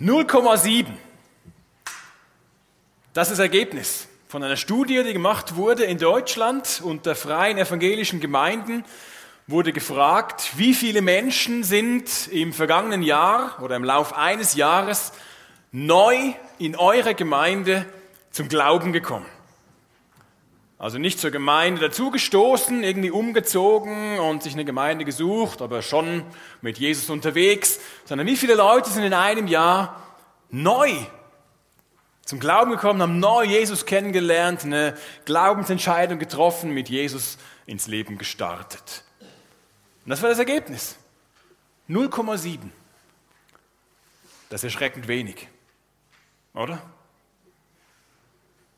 0,7. Das ist Ergebnis von einer Studie, die gemacht wurde in Deutschland unter freien evangelischen Gemeinden. Wurde gefragt, wie viele Menschen sind im vergangenen Jahr oder im Lauf eines Jahres neu in eurer Gemeinde zum Glauben gekommen. Also nicht zur Gemeinde dazugestoßen, irgendwie umgezogen und sich eine Gemeinde gesucht, aber schon mit Jesus unterwegs, sondern wie viele Leute sind in einem Jahr neu zum Glauben gekommen, haben neu Jesus kennengelernt, eine Glaubensentscheidung getroffen, mit Jesus ins Leben gestartet. Und das war das Ergebnis. 0,7. Das ist erschreckend wenig, oder?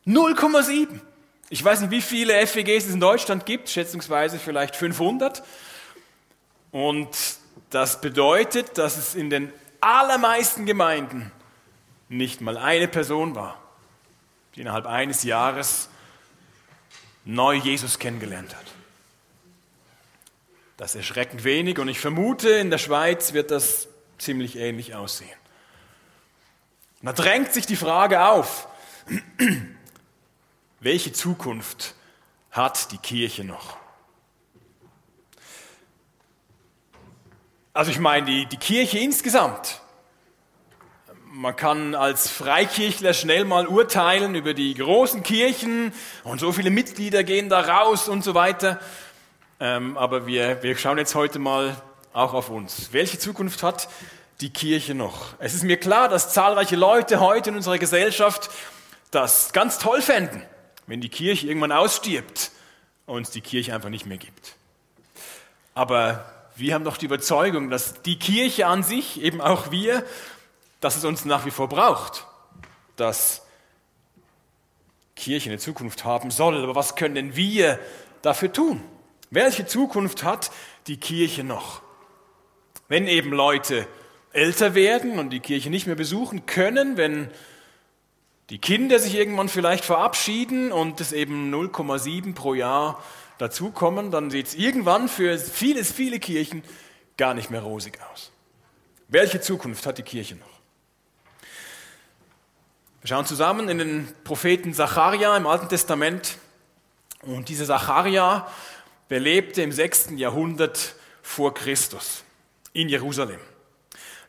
0,7. Ich weiß nicht, wie viele FEGs es in Deutschland gibt, schätzungsweise vielleicht 500. Und das bedeutet, dass es in den allermeisten Gemeinden nicht mal eine Person war, die innerhalb eines Jahres neu Jesus kennengelernt hat. Das ist erschreckend wenig und ich vermute, in der Schweiz wird das ziemlich ähnlich aussehen. Und da drängt sich die Frage auf, welche Zukunft hat die Kirche noch? Also ich meine, die, die Kirche insgesamt. Man kann als Freikirchler schnell mal urteilen über die großen Kirchen und so viele Mitglieder gehen da raus und so weiter. Ähm, aber wir, wir schauen jetzt heute mal auch auf uns. Welche Zukunft hat die Kirche noch? Es ist mir klar, dass zahlreiche Leute heute in unserer Gesellschaft das ganz toll fänden wenn die Kirche irgendwann ausstirbt und es die Kirche einfach nicht mehr gibt. Aber wir haben doch die Überzeugung, dass die Kirche an sich, eben auch wir, dass es uns nach wie vor braucht, dass Kirche eine Zukunft haben soll. Aber was können denn wir dafür tun? Welche Zukunft hat die Kirche noch? Wenn eben Leute älter werden und die Kirche nicht mehr besuchen können, wenn die Kinder sich irgendwann vielleicht verabschieden und es eben 0,7 pro Jahr dazukommen, dann sieht es irgendwann für viele, viele Kirchen gar nicht mehr rosig aus. Welche Zukunft hat die Kirche noch? Wir schauen zusammen in den Propheten Zacharia im Alten Testament. Und dieser Zacharia, der lebte im 6. Jahrhundert vor Christus in Jerusalem.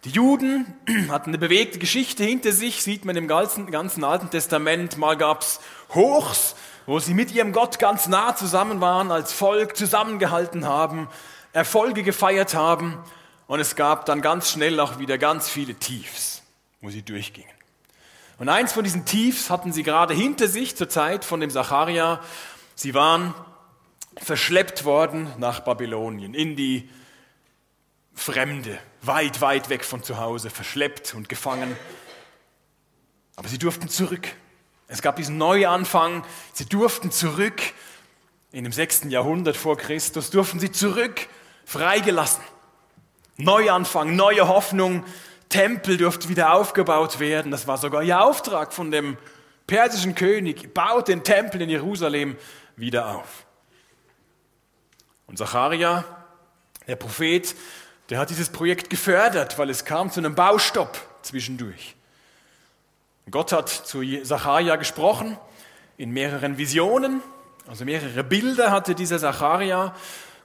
Die Juden hatten eine bewegte Geschichte hinter sich, sieht man im ganzen, ganzen Alten Testament. Mal gab's Hochs, wo sie mit ihrem Gott ganz nah zusammen waren, als Volk zusammengehalten haben, Erfolge gefeiert haben. Und es gab dann ganz schnell auch wieder ganz viele Tiefs, wo sie durchgingen. Und eins von diesen Tiefs hatten sie gerade hinter sich zur Zeit von dem Zacharia. Sie waren verschleppt worden nach Babylonien, in die Fremde, weit, weit weg von zu Hause, verschleppt und gefangen. Aber sie durften zurück. Es gab diesen Neuanfang. Sie durften zurück. In dem sechsten Jahrhundert vor Christus durften sie zurück, freigelassen. Neuanfang, neue Hoffnung. Tempel durfte wieder aufgebaut werden. Das war sogar ihr Auftrag von dem persischen König. Baut den Tempel in Jerusalem wieder auf. Und Zacharia, der Prophet, der hat dieses Projekt gefördert, weil es kam zu einem Baustopp zwischendurch. Gott hat zu Zacharia gesprochen in mehreren Visionen, also mehrere Bilder hatte dieser Zacharia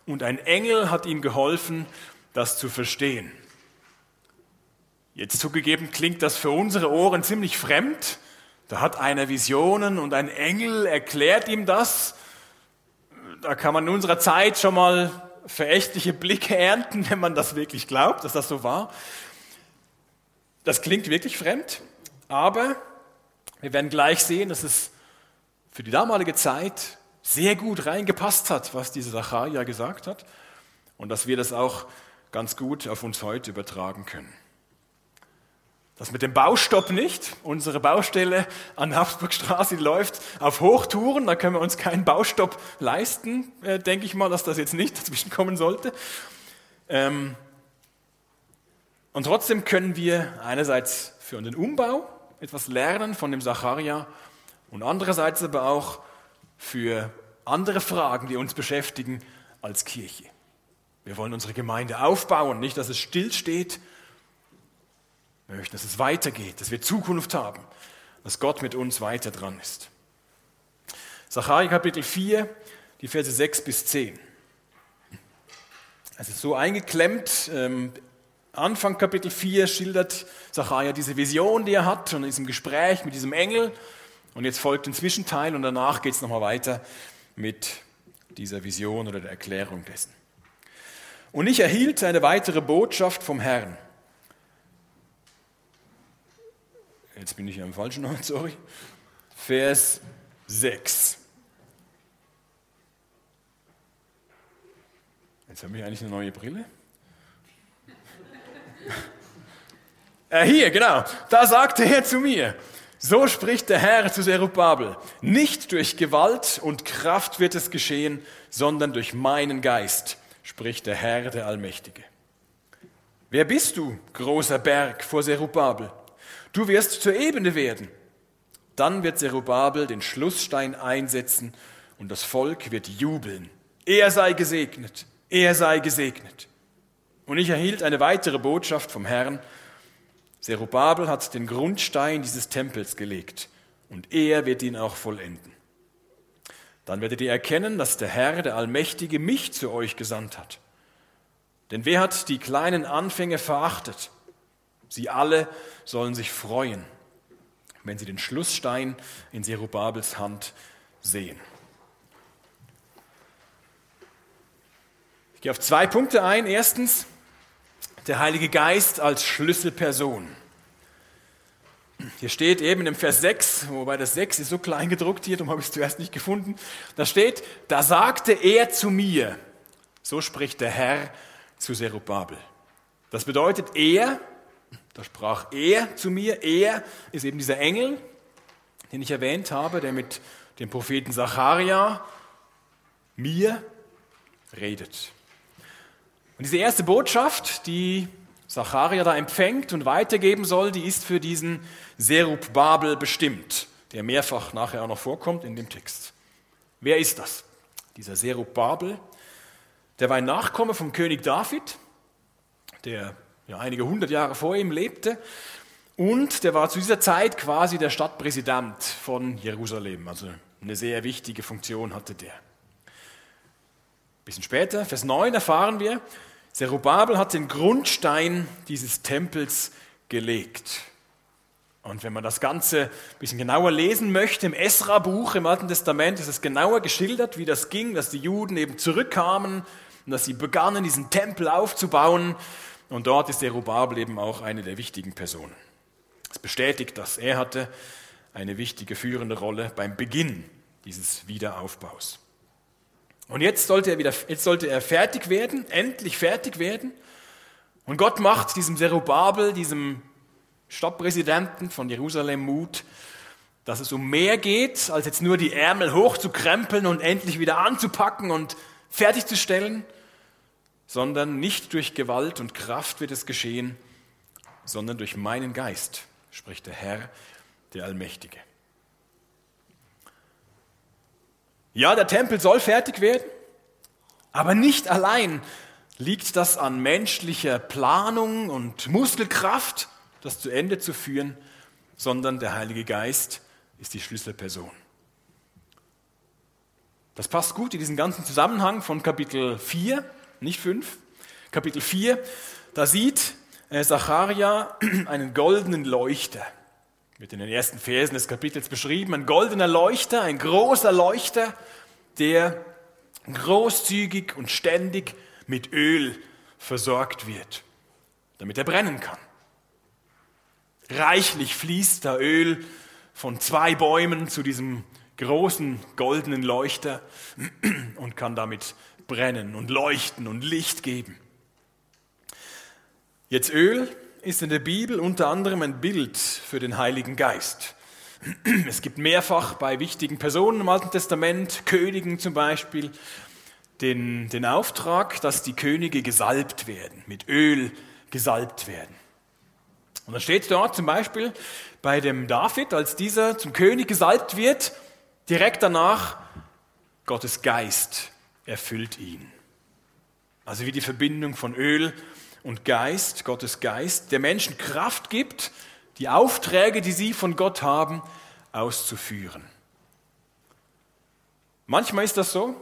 und ein Engel hat ihm geholfen, das zu verstehen. Jetzt zugegeben klingt das für unsere Ohren ziemlich fremd. Da hat einer Visionen und ein Engel erklärt ihm das. Da kann man in unserer Zeit schon mal verächtliche Blicke ernten, wenn man das wirklich glaubt, dass das so war. Das klingt wirklich fremd, aber wir werden gleich sehen, dass es für die damalige Zeit sehr gut reingepasst hat, was dieser Zacharia gesagt hat und dass wir das auch ganz gut auf uns heute übertragen können. Das mit dem Baustopp nicht. Unsere Baustelle an der Habsburgstraße läuft auf Hochtouren. Da können wir uns keinen Baustopp leisten, äh, denke ich mal, dass das jetzt nicht dazwischen kommen sollte. Ähm und trotzdem können wir einerseits für den Umbau etwas lernen von dem Sacharia und andererseits aber auch für andere Fragen, die uns beschäftigen als Kirche. Wir wollen unsere Gemeinde aufbauen, nicht, dass es stillsteht, Wir möchten, dass es weitergeht, dass wir Zukunft haben, dass Gott mit uns weiter dran ist. Sacharja Kapitel 4, die Verse 6 bis 10. Es ist so eingeklemmt. Ähm, Anfang Kapitel 4 schildert Sacharja diese Vision, die er hat und in diesem Gespräch mit diesem Engel. Und jetzt folgt ein Zwischenteil und danach geht es nochmal weiter mit dieser Vision oder der Erklärung dessen. Und ich erhielt eine weitere Botschaft vom Herrn. Jetzt bin ich am falschen Ort, sorry. Vers 6. Jetzt habe ich eigentlich eine neue Brille. äh, hier, genau. Da sagte er zu mir, so spricht der Herr zu Zerubabel, nicht durch Gewalt und Kraft wird es geschehen, sondern durch meinen Geist, spricht der Herr, der Allmächtige. Wer bist du, großer Berg vor Zerubabel? Du wirst zur Ebene werden. Dann wird Zerubabel den Schlussstein einsetzen und das Volk wird jubeln. Er sei gesegnet, er sei gesegnet. Und ich erhielt eine weitere Botschaft vom Herrn. Zerubabel hat den Grundstein dieses Tempels gelegt und er wird ihn auch vollenden. Dann werdet ihr erkennen, dass der Herr, der Allmächtige, mich zu euch gesandt hat. Denn wer hat die kleinen Anfänge verachtet? Sie alle sollen sich freuen, wenn sie den Schlussstein in Zerubabels Hand sehen. Ich gehe auf zwei Punkte ein. Erstens, der Heilige Geist als Schlüsselperson. Hier steht eben im Vers 6, wobei das 6 ist so klein gedruckt hier, darum habe ich es zuerst nicht gefunden. Da steht, da sagte er zu mir, so spricht der Herr zu Zerubabel. Das bedeutet, er, da sprach er zu mir, er ist eben dieser Engel, den ich erwähnt habe, der mit dem Propheten Zacharia mir redet. Und diese erste Botschaft, die Zacharia da empfängt und weitergeben soll, die ist für diesen Serub Babel bestimmt, der mehrfach nachher auch noch vorkommt in dem Text. Wer ist das? Dieser Serub Babel, der war ein Nachkomme vom König David, der ja einige hundert Jahre vor ihm lebte und der war zu dieser Zeit quasi der Stadtpräsident von Jerusalem, also eine sehr wichtige Funktion hatte der. Ein bisschen später, Vers 9, erfahren wir, Zerubabel hat den Grundstein dieses Tempels gelegt. Und wenn man das Ganze ein bisschen genauer lesen möchte, im Esra-Buch im Alten Testament ist es genauer geschildert, wie das ging, dass die Juden eben zurückkamen und dass sie begannen, diesen Tempel aufzubauen. Und dort ist Zerubabel eben auch eine der wichtigen Personen. Es bestätigt das. Er hatte eine wichtige führende Rolle beim Beginn dieses Wiederaufbaus. Und jetzt sollte er wieder, jetzt sollte er fertig werden, endlich fertig werden. Und Gott macht diesem Zerubabel, diesem Stadtpräsidenten von Jerusalem Mut, dass es um mehr geht, als jetzt nur die Ärmel hochzukrempeln und endlich wieder anzupacken und fertigzustellen, sondern nicht durch Gewalt und Kraft wird es geschehen, sondern durch meinen Geist, spricht der Herr, der Allmächtige. Ja, der Tempel soll fertig werden, aber nicht allein liegt das an menschlicher Planung und Muskelkraft, das zu Ende zu führen, sondern der Heilige Geist ist die Schlüsselperson. Das passt gut in diesen ganzen Zusammenhang von Kapitel 4, nicht 5. Kapitel 4, da sieht äh, Zacharia einen goldenen Leuchter. Wird in den ersten Versen des Kapitels beschrieben. Ein goldener Leuchter, ein großer Leuchter, der großzügig und ständig mit Öl versorgt wird, damit er brennen kann. Reichlich fließt da Öl von zwei Bäumen zu diesem großen goldenen Leuchter und kann damit brennen und leuchten und Licht geben. Jetzt Öl ist in der Bibel unter anderem ein Bild für den Heiligen Geist. Es gibt mehrfach bei wichtigen Personen im Alten Testament, Königen zum Beispiel, den, den Auftrag, dass die Könige gesalbt werden, mit Öl gesalbt werden. Und da steht dort zum Beispiel bei dem David, als dieser zum König gesalbt wird, direkt danach, Gottes Geist erfüllt ihn. Also wie die Verbindung von Öl und Geist, Gottes Geist, der Menschen Kraft gibt, die Aufträge, die sie von Gott haben, auszuführen. Manchmal ist das so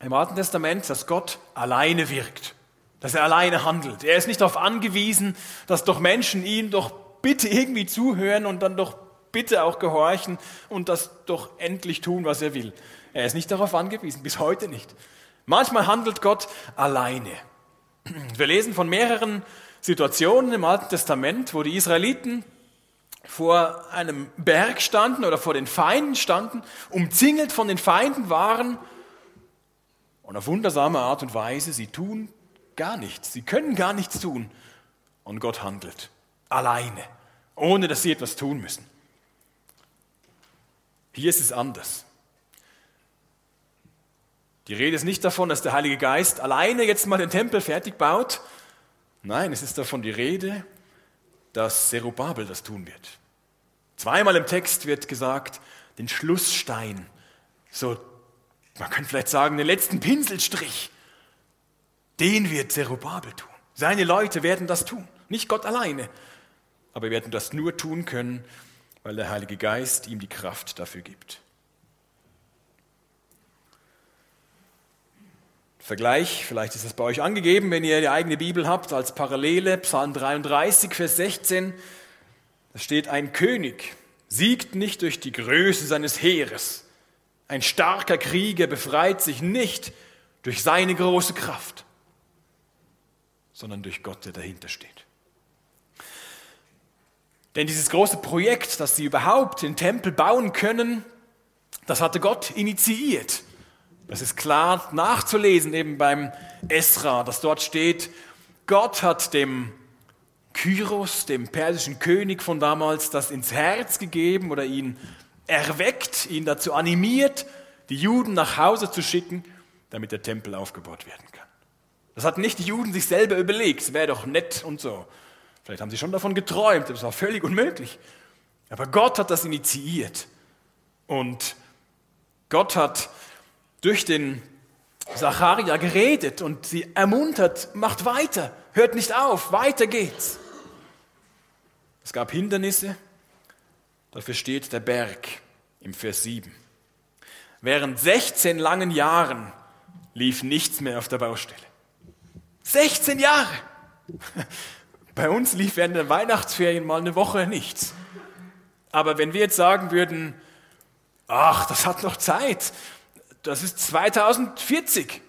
im Alten Testament, dass Gott alleine wirkt, dass er alleine handelt. Er ist nicht darauf angewiesen, dass doch Menschen ihm doch bitte irgendwie zuhören und dann doch bitte auch gehorchen und das doch endlich tun, was er will. Er ist nicht darauf angewiesen, bis heute nicht. Manchmal handelt Gott alleine. Wir lesen von mehreren Situationen im Alten Testament, wo die Israeliten vor einem Berg standen oder vor den Feinden standen, umzingelt von den Feinden waren und auf wundersame Art und Weise, sie tun gar nichts, sie können gar nichts tun und Gott handelt alleine, ohne dass sie etwas tun müssen. Hier ist es anders. Die Rede ist nicht davon, dass der Heilige Geist alleine jetzt mal den Tempel fertig baut. Nein, es ist davon die Rede, dass Zerubabel das tun wird. Zweimal im Text wird gesagt, den Schlussstein, so, man könnte vielleicht sagen, den letzten Pinselstrich, den wird Zerubabel tun. Seine Leute werden das tun, nicht Gott alleine, aber werden das nur tun können, weil der Heilige Geist ihm die Kraft dafür gibt. Vergleich, vielleicht ist das bei euch angegeben, wenn ihr die eigene Bibel habt, als Parallele, Psalm 33, Vers 16, da steht, ein König siegt nicht durch die Größe seines Heeres. Ein starker Krieger befreit sich nicht durch seine große Kraft, sondern durch Gott, der dahinter steht. Denn dieses große Projekt, dass sie überhaupt den Tempel bauen können, das hatte Gott initiiert. Das ist klar nachzulesen eben beim Esra, dass dort steht, Gott hat dem Kyros, dem persischen König von damals, das ins Herz gegeben oder ihn erweckt, ihn dazu animiert, die Juden nach Hause zu schicken, damit der Tempel aufgebaut werden kann. Das hatten nicht die Juden sich selber überlegt, es wäre doch nett und so. Vielleicht haben sie schon davon geträumt, das war völlig unmöglich. Aber Gott hat das initiiert. Und Gott hat durch den Zacharia geredet und sie ermuntert, macht weiter, hört nicht auf, weiter geht's. Es gab Hindernisse, dafür steht der Berg im Vers 7. Während 16 langen Jahren lief nichts mehr auf der Baustelle. 16 Jahre! Bei uns lief während der Weihnachtsferien mal eine Woche nichts. Aber wenn wir jetzt sagen würden, ach, das hat noch Zeit, das ist 2040.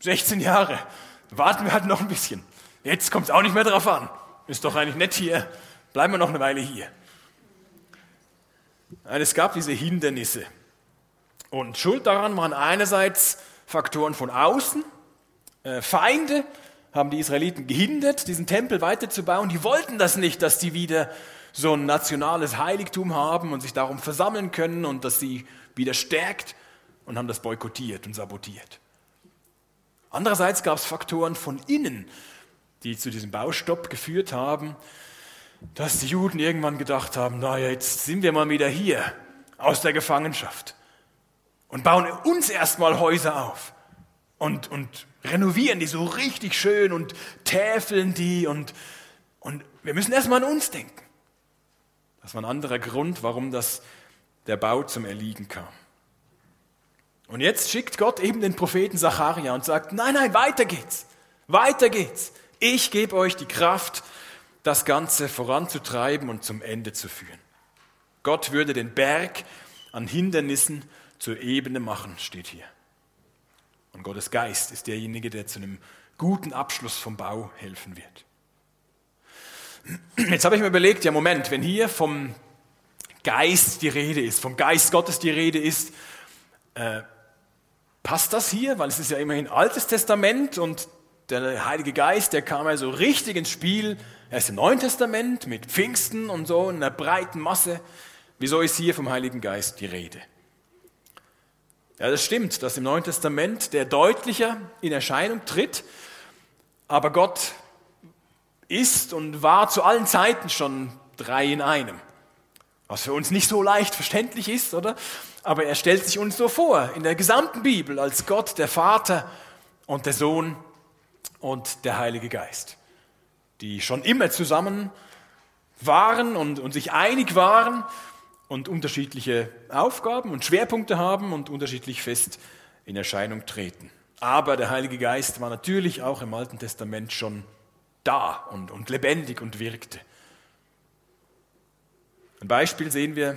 16 Jahre. Warten wir halt noch ein bisschen. Jetzt kommt es auch nicht mehr drauf an. Ist doch eigentlich nett hier. Bleiben wir noch eine Weile hier. Es gab diese Hindernisse. Und schuld daran waren einerseits Faktoren von außen. Äh, Feinde haben die Israeliten gehindert, diesen Tempel weiterzubauen. Die wollten das nicht, dass sie wieder so ein nationales Heiligtum haben und sich darum versammeln können und dass sie wieder stärkt und haben das boykottiert und sabotiert. Andererseits gab es Faktoren von innen, die zu diesem Baustopp geführt haben, dass die Juden irgendwann gedacht haben, naja, jetzt sind wir mal wieder hier aus der Gefangenschaft und bauen uns erstmal Häuser auf und, und renovieren die so richtig schön und täfeln die und, und wir müssen erstmal an uns denken. Das war ein anderer Grund, warum das, der Bau zum Erliegen kam. Und jetzt schickt Gott eben den Propheten Zacharia und sagt, nein, nein, weiter geht's, weiter geht's. Ich gebe euch die Kraft, das Ganze voranzutreiben und zum Ende zu führen. Gott würde den Berg an Hindernissen zur Ebene machen, steht hier. Und Gottes Geist ist derjenige, der zu einem guten Abschluss vom Bau helfen wird. Jetzt habe ich mir überlegt, ja Moment, wenn hier vom Geist die Rede ist, vom Geist Gottes die Rede ist, äh, Passt das hier? Weil es ist ja immerhin Altes Testament und der Heilige Geist, der kam ja so richtig ins Spiel. Er ist im Neuen Testament mit Pfingsten und so in einer breiten Masse. Wieso ist hier vom Heiligen Geist die Rede? Ja, das stimmt, dass im Neuen Testament der deutlicher in Erscheinung tritt, aber Gott ist und war zu allen Zeiten schon drei in einem. Was für uns nicht so leicht verständlich ist, oder? Aber er stellt sich uns so vor, in der gesamten Bibel, als Gott, der Vater und der Sohn und der Heilige Geist. die schon immer zusammen waren und, und sich einig waren und unterschiedliche Aufgaben und Schwerpunkte haben und unterschiedlich fest in Erscheinung treten. Aber der Heilige Geist war natürlich auch im Alten Testament schon da und, und lebendig und wirkte. Ein Beispiel sehen wir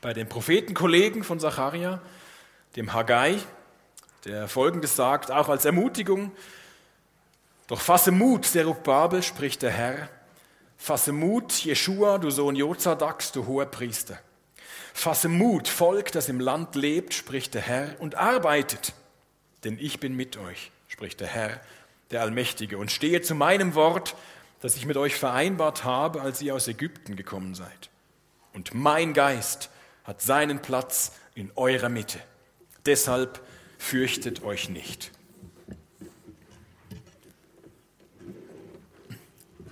bei den Prophetenkollegen von Zacharia, dem Haggai, der folgendes sagt, auch als Ermutigung, doch fasse Mut, Zerubabel, spricht der Herr, fasse Mut, Jeschua, du Sohn Jozadaks, du hoher Priester. Fasse Mut, Volk, das im Land lebt, spricht der Herr, und arbeitet, denn ich bin mit euch, spricht der Herr, der Allmächtige, und stehe zu meinem Wort, das ich mit euch vereinbart habe, als ihr aus Ägypten gekommen seid. Und mein Geist hat seinen Platz in eurer Mitte. Deshalb fürchtet euch nicht.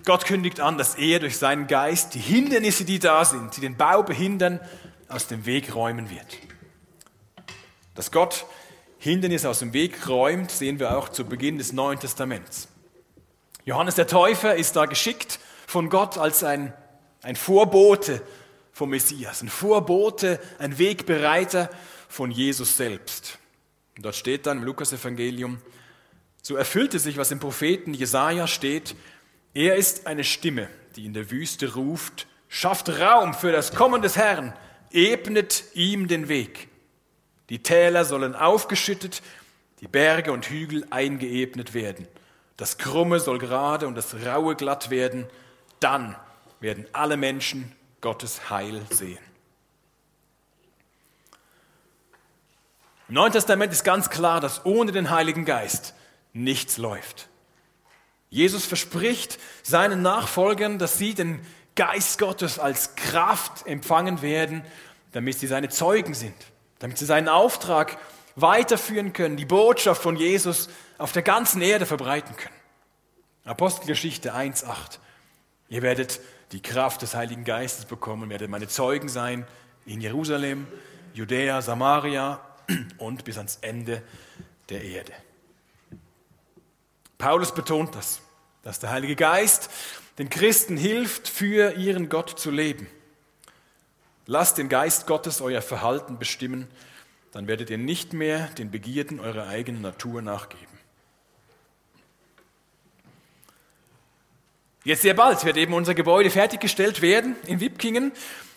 Gott kündigt an, dass er durch seinen Geist die Hindernisse, die da sind, die den Bau behindern, aus dem Weg räumen wird. Dass Gott Hindernisse aus dem Weg räumt, sehen wir auch zu Beginn des Neuen Testaments. Johannes der Täufer ist da geschickt von Gott als ein, ein Vorbote vom Messias, ein Vorbote, ein Wegbereiter von Jesus selbst. Und dort steht dann im Lukasevangelium, so erfüllte sich, was im Propheten Jesaja steht, er ist eine Stimme, die in der Wüste ruft, schafft Raum für das Kommen des Herrn, ebnet ihm den Weg. Die Täler sollen aufgeschüttet, die Berge und Hügel eingeebnet werden. Das Krumme soll gerade und das Raue glatt werden. Dann werden alle Menschen Gottes Heil sehen. Im Neuen Testament ist ganz klar, dass ohne den Heiligen Geist nichts läuft. Jesus verspricht seinen Nachfolgern, dass sie den Geist Gottes als Kraft empfangen werden, damit sie seine Zeugen sind, damit sie seinen Auftrag weiterführen können, die Botschaft von Jesus auf der ganzen Erde verbreiten können. Apostelgeschichte 1.8. Ihr werdet die Kraft des Heiligen Geistes bekommen, werdet meine Zeugen sein in Jerusalem, Judäa, Samaria und bis ans Ende der Erde. Paulus betont das, dass der Heilige Geist den Christen hilft, für ihren Gott zu leben. Lasst den Geist Gottes euer Verhalten bestimmen, dann werdet ihr nicht mehr den Begierden eurer eigenen Natur nachgeben. Jetzt sehr bald wird eben unser Gebäude fertiggestellt werden in Wipkingen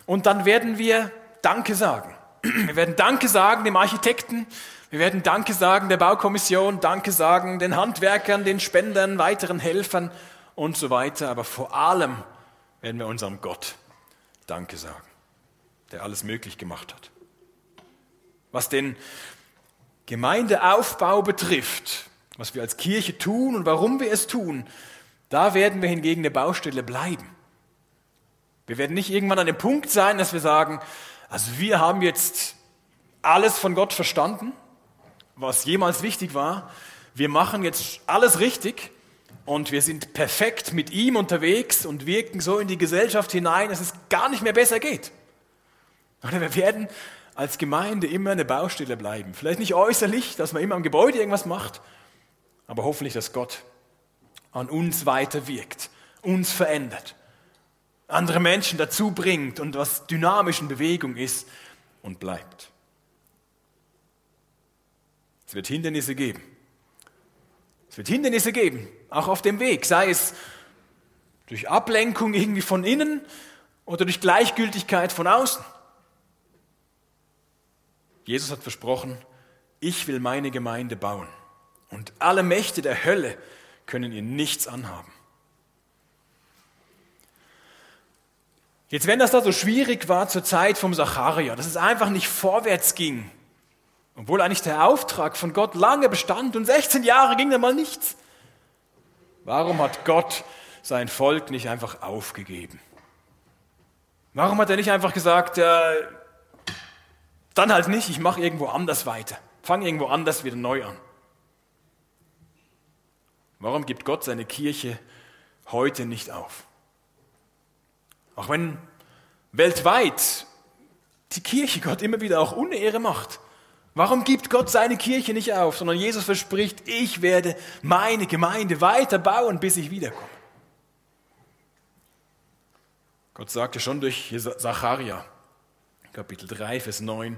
und dann werden wir Danke sagen. Wir werden Danke sagen dem Architekten, wir werden Danke sagen der Baukommission, Danke sagen den Handwerkern, den Spendern, weiteren Helfern und so weiter. Aber vor allem werden wir unserem Gott Danke sagen, der alles möglich gemacht hat. Was den Gemeindeaufbau betrifft, was wir als Kirche tun und warum wir es tun, da werden wir hingegen eine Baustelle bleiben. Wir werden nicht irgendwann an dem Punkt sein, dass wir sagen, also wir haben jetzt alles von Gott verstanden, was jemals wichtig war. Wir machen jetzt alles richtig und wir sind perfekt mit ihm unterwegs und wirken so in die Gesellschaft hinein, dass es gar nicht mehr besser geht. Oder wir werden als Gemeinde immer eine Baustelle bleiben. Vielleicht nicht äußerlich, dass man immer am Gebäude irgendwas macht, aber hoffentlich, dass Gott an uns weiter wirkt, uns verändert, andere Menschen dazu bringt und was dynamisch in Bewegung ist und bleibt. Es wird Hindernisse geben. Es wird Hindernisse geben, auch auf dem Weg, sei es durch Ablenkung irgendwie von innen oder durch Gleichgültigkeit von außen. Jesus hat versprochen, ich will meine Gemeinde bauen und alle Mächte der Hölle können ihr nichts anhaben. Jetzt, wenn das da so schwierig war zur Zeit vom Zacharia, dass es einfach nicht vorwärts ging, obwohl eigentlich der Auftrag von Gott lange bestand und 16 Jahre ging da mal nichts, warum hat Gott sein Volk nicht einfach aufgegeben? Warum hat er nicht einfach gesagt, äh, dann halt nicht, ich mache irgendwo anders weiter, fange irgendwo anders wieder neu an? Warum gibt Gott seine Kirche heute nicht auf? Auch wenn weltweit die Kirche Gott immer wieder auch Unehre macht. Warum gibt Gott seine Kirche nicht auf, sondern Jesus verspricht, ich werde meine Gemeinde weiter bauen, bis ich wiederkomme. Gott sagte schon durch Zacharia, Kapitel 3, Vers 9,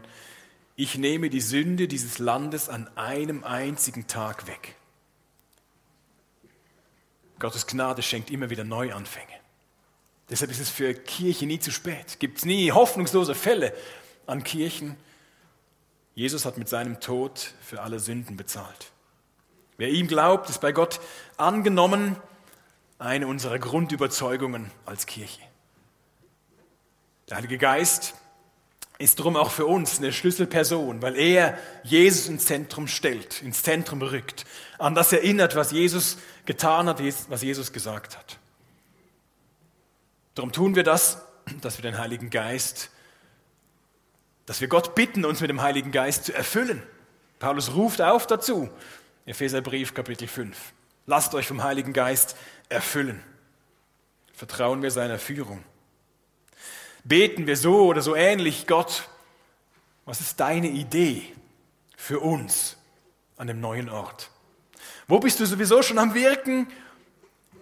ich nehme die Sünde dieses Landes an einem einzigen Tag weg. Gottes Gnade schenkt immer wieder Neuanfänge. Deshalb ist es für Kirche nie zu spät. Gibt es nie hoffnungslose Fälle an Kirchen. Jesus hat mit seinem Tod für alle Sünden bezahlt. Wer ihm glaubt, ist bei Gott angenommen, eine unserer Grundüberzeugungen als Kirche. Der Heilige Geist ist darum auch für uns eine Schlüsselperson, weil er Jesus ins Zentrum stellt, ins Zentrum rückt, an das erinnert, was Jesus getan hat, was Jesus gesagt hat. Darum tun wir das, dass wir den Heiligen Geist, dass wir Gott bitten, uns mit dem Heiligen Geist zu erfüllen. Paulus ruft auf dazu, Epheserbrief Kapitel 5. Lasst euch vom Heiligen Geist erfüllen. Vertrauen wir seiner Führung. Beten wir so oder so ähnlich, Gott, was ist deine Idee für uns an dem neuen Ort? Wo bist du sowieso schon am Wirken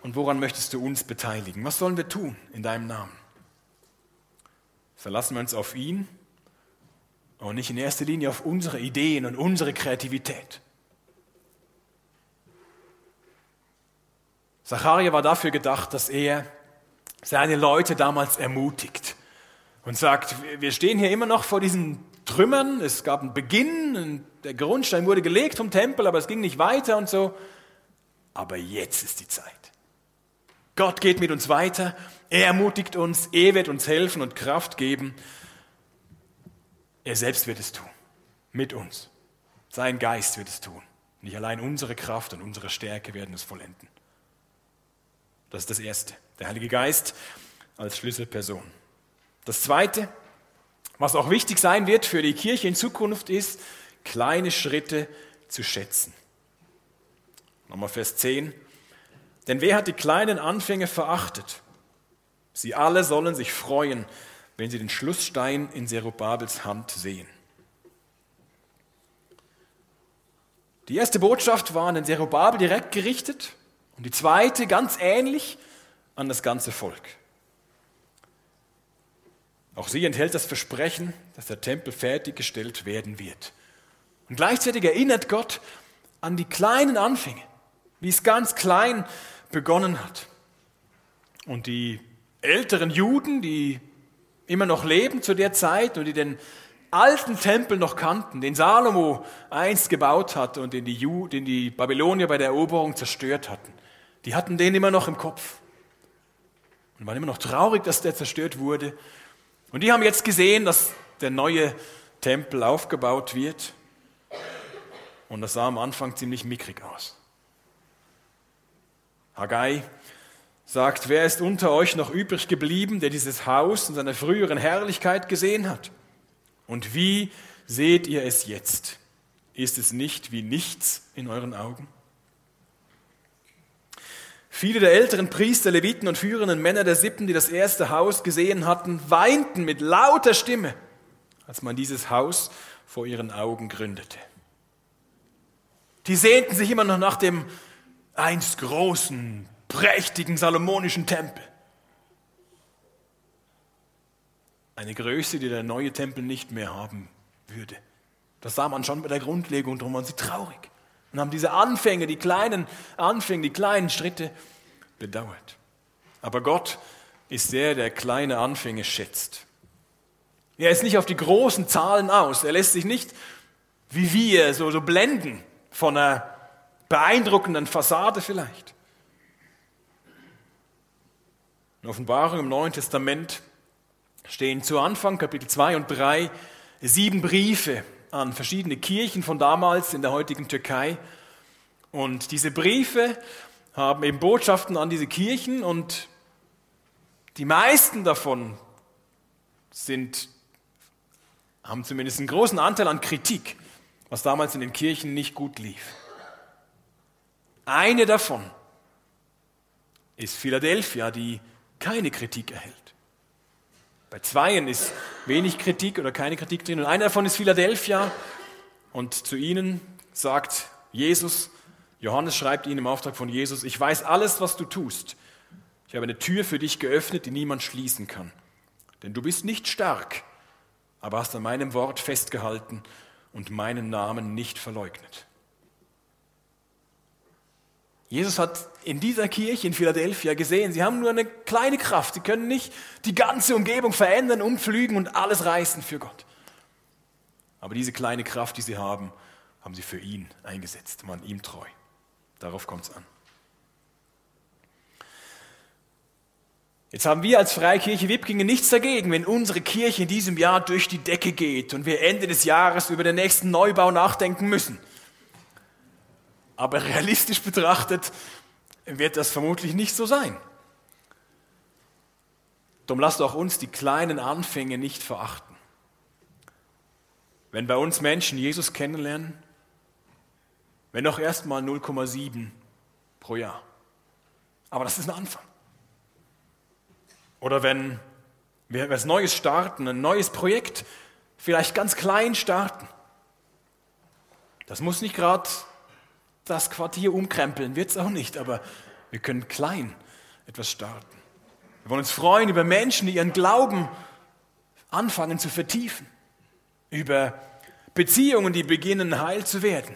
und woran möchtest du uns beteiligen? Was sollen wir tun in deinem Namen? Verlassen wir uns auf ihn und nicht in erster Linie auf unsere Ideen und unsere Kreativität. Zacharia war dafür gedacht, dass er seine Leute damals ermutigt und sagt, wir stehen hier immer noch vor diesen Trümmern, es gab einen Beginn, der Grundstein wurde gelegt vom Tempel, aber es ging nicht weiter und so. Aber jetzt ist die Zeit. Gott geht mit uns weiter, er ermutigt uns, er wird uns helfen und Kraft geben. Er selbst wird es tun, mit uns. Sein Geist wird es tun. Nicht allein unsere Kraft und unsere Stärke werden es vollenden. Das ist das Erste. Der Heilige Geist als Schlüsselperson. Das Zweite, was auch wichtig sein wird für die Kirche in Zukunft, ist, kleine Schritte zu schätzen. Nochmal Vers 10. Denn wer hat die kleinen Anfänge verachtet? Sie alle sollen sich freuen, wenn sie den Schlussstein in Zerubabels Hand sehen. Die erste Botschaft war an den Zerubabel direkt gerichtet und die zweite ganz ähnlich an das ganze Volk. Auch sie enthält das Versprechen, dass der Tempel fertiggestellt werden wird. Und gleichzeitig erinnert Gott an die kleinen Anfänge, wie es ganz klein begonnen hat. Und die älteren Juden, die immer noch leben zu der Zeit und die den alten Tempel noch kannten, den Salomo einst gebaut hatte und den die, Ju, den die Babylonier bei der Eroberung zerstört hatten, die hatten den immer noch im Kopf und waren immer noch traurig, dass der zerstört wurde. Und die haben jetzt gesehen, dass der neue Tempel aufgebaut wird. Und das sah am Anfang ziemlich mickrig aus. Haggai sagt, wer ist unter euch noch übrig geblieben, der dieses Haus in seiner früheren Herrlichkeit gesehen hat? Und wie seht ihr es jetzt? Ist es nicht wie nichts in euren Augen? Viele der älteren Priester, Leviten und führenden Männer der Sippen, die das erste Haus gesehen hatten, weinten mit lauter Stimme, als man dieses Haus vor ihren Augen gründete. Die sehnten sich immer noch nach dem einst großen, prächtigen salomonischen Tempel. Eine Größe, die der neue Tempel nicht mehr haben würde. Das sah man schon bei der Grundlegung, darum waren sie traurig und haben diese Anfänge, die kleinen Anfänge, die kleinen Schritte bedauert. Aber Gott ist der, der kleine Anfänge schätzt. Er ist nicht auf die großen Zahlen aus. Er lässt sich nicht wie wir so, so blenden von einer beeindruckenden Fassade vielleicht. In Offenbarung im Neuen Testament stehen zu Anfang Kapitel 2 und 3 sieben Briefe an verschiedene Kirchen von damals in der heutigen Türkei. Und diese Briefe haben eben Botschaften an diese Kirchen und die meisten davon sind, haben zumindest einen großen Anteil an Kritik, was damals in den Kirchen nicht gut lief. Eine davon ist Philadelphia, die keine Kritik erhält. Bei zweien ist wenig Kritik oder keine Kritik drin. Und einer davon ist Philadelphia. Und zu ihnen sagt Jesus, Johannes schreibt ihnen im Auftrag von Jesus, ich weiß alles, was du tust. Ich habe eine Tür für dich geöffnet, die niemand schließen kann. Denn du bist nicht stark, aber hast an meinem Wort festgehalten und meinen Namen nicht verleugnet. Jesus hat in dieser Kirche in Philadelphia gesehen, sie haben nur eine kleine Kraft, sie können nicht die ganze Umgebung verändern, umflügen und alles reißen für Gott. Aber diese kleine Kraft, die sie haben, haben sie für ihn eingesetzt, waren ihm treu. Darauf kommt es an. Jetzt haben wir als Freikirche Wipkingen nichts dagegen, wenn unsere Kirche in diesem Jahr durch die Decke geht und wir Ende des Jahres über den nächsten Neubau nachdenken müssen. Aber realistisch betrachtet wird das vermutlich nicht so sein. Darum lasst auch uns die kleinen Anfänge nicht verachten. Wenn bei uns Menschen Jesus kennenlernen, wenn auch erst mal 0,7 pro Jahr. Aber das ist ein Anfang. Oder wenn wir etwas Neues starten, ein neues Projekt, vielleicht ganz klein starten. Das muss nicht gerade das Quartier umkrempeln, wird es auch nicht, aber wir können klein etwas starten. Wir wollen uns freuen über Menschen, die ihren Glauben anfangen zu vertiefen, über Beziehungen, die beginnen heil zu werden.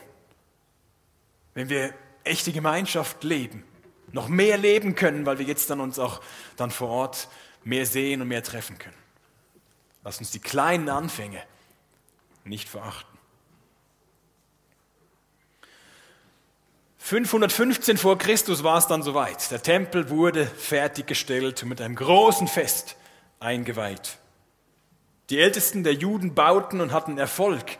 Wenn wir echte Gemeinschaft leben, noch mehr leben können, weil wir jetzt dann uns auch dann vor Ort mehr sehen und mehr treffen können. Lass uns die kleinen Anfänge nicht verachten. 515 vor Christus war es dann soweit. Der Tempel wurde fertiggestellt und mit einem großen Fest eingeweiht. Die Ältesten der Juden bauten und hatten Erfolg,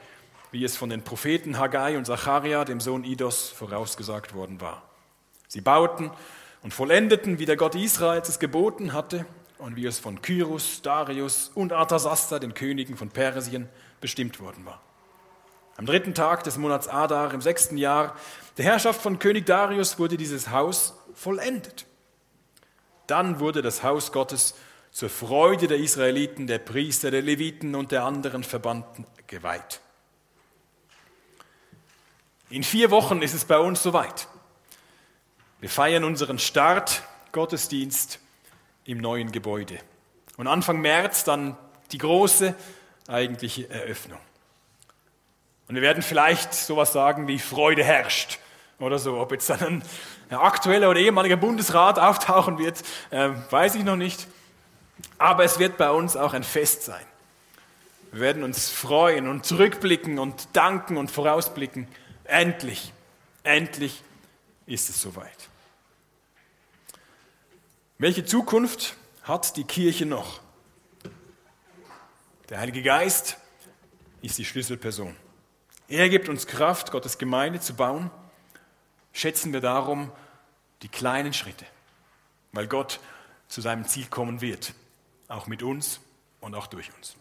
wie es von den Propheten Haggai und Zacharia, dem Sohn Idos, vorausgesagt worden war. Sie bauten und vollendeten, wie der Gott Israels es geboten hatte und wie es von Kyrus, Darius und Arthasasta, den Königen von Persien, bestimmt worden war. Am dritten Tag des Monats Adar im sechsten Jahr der Herrschaft von König Darius wurde dieses Haus vollendet. Dann wurde das Haus Gottes zur Freude der Israeliten, der Priester, der Leviten und der anderen Verbannten geweiht. In vier Wochen ist es bei uns soweit. Wir feiern unseren Start Gottesdienst im neuen Gebäude. Und Anfang März dann die große eigentliche Eröffnung. Und wir werden vielleicht sowas sagen wie Freude herrscht oder so. Ob jetzt dann ein aktueller oder ehemaliger Bundesrat auftauchen wird, äh, weiß ich noch nicht. Aber es wird bei uns auch ein Fest sein. Wir werden uns freuen und zurückblicken und danken und vorausblicken. Endlich, endlich ist es soweit. Welche Zukunft hat die Kirche noch? Der Heilige Geist ist die Schlüsselperson. Er gibt uns Kraft, Gottes Gemeinde zu bauen. Schätzen wir darum die kleinen Schritte, weil Gott zu seinem Ziel kommen wird, auch mit uns und auch durch uns.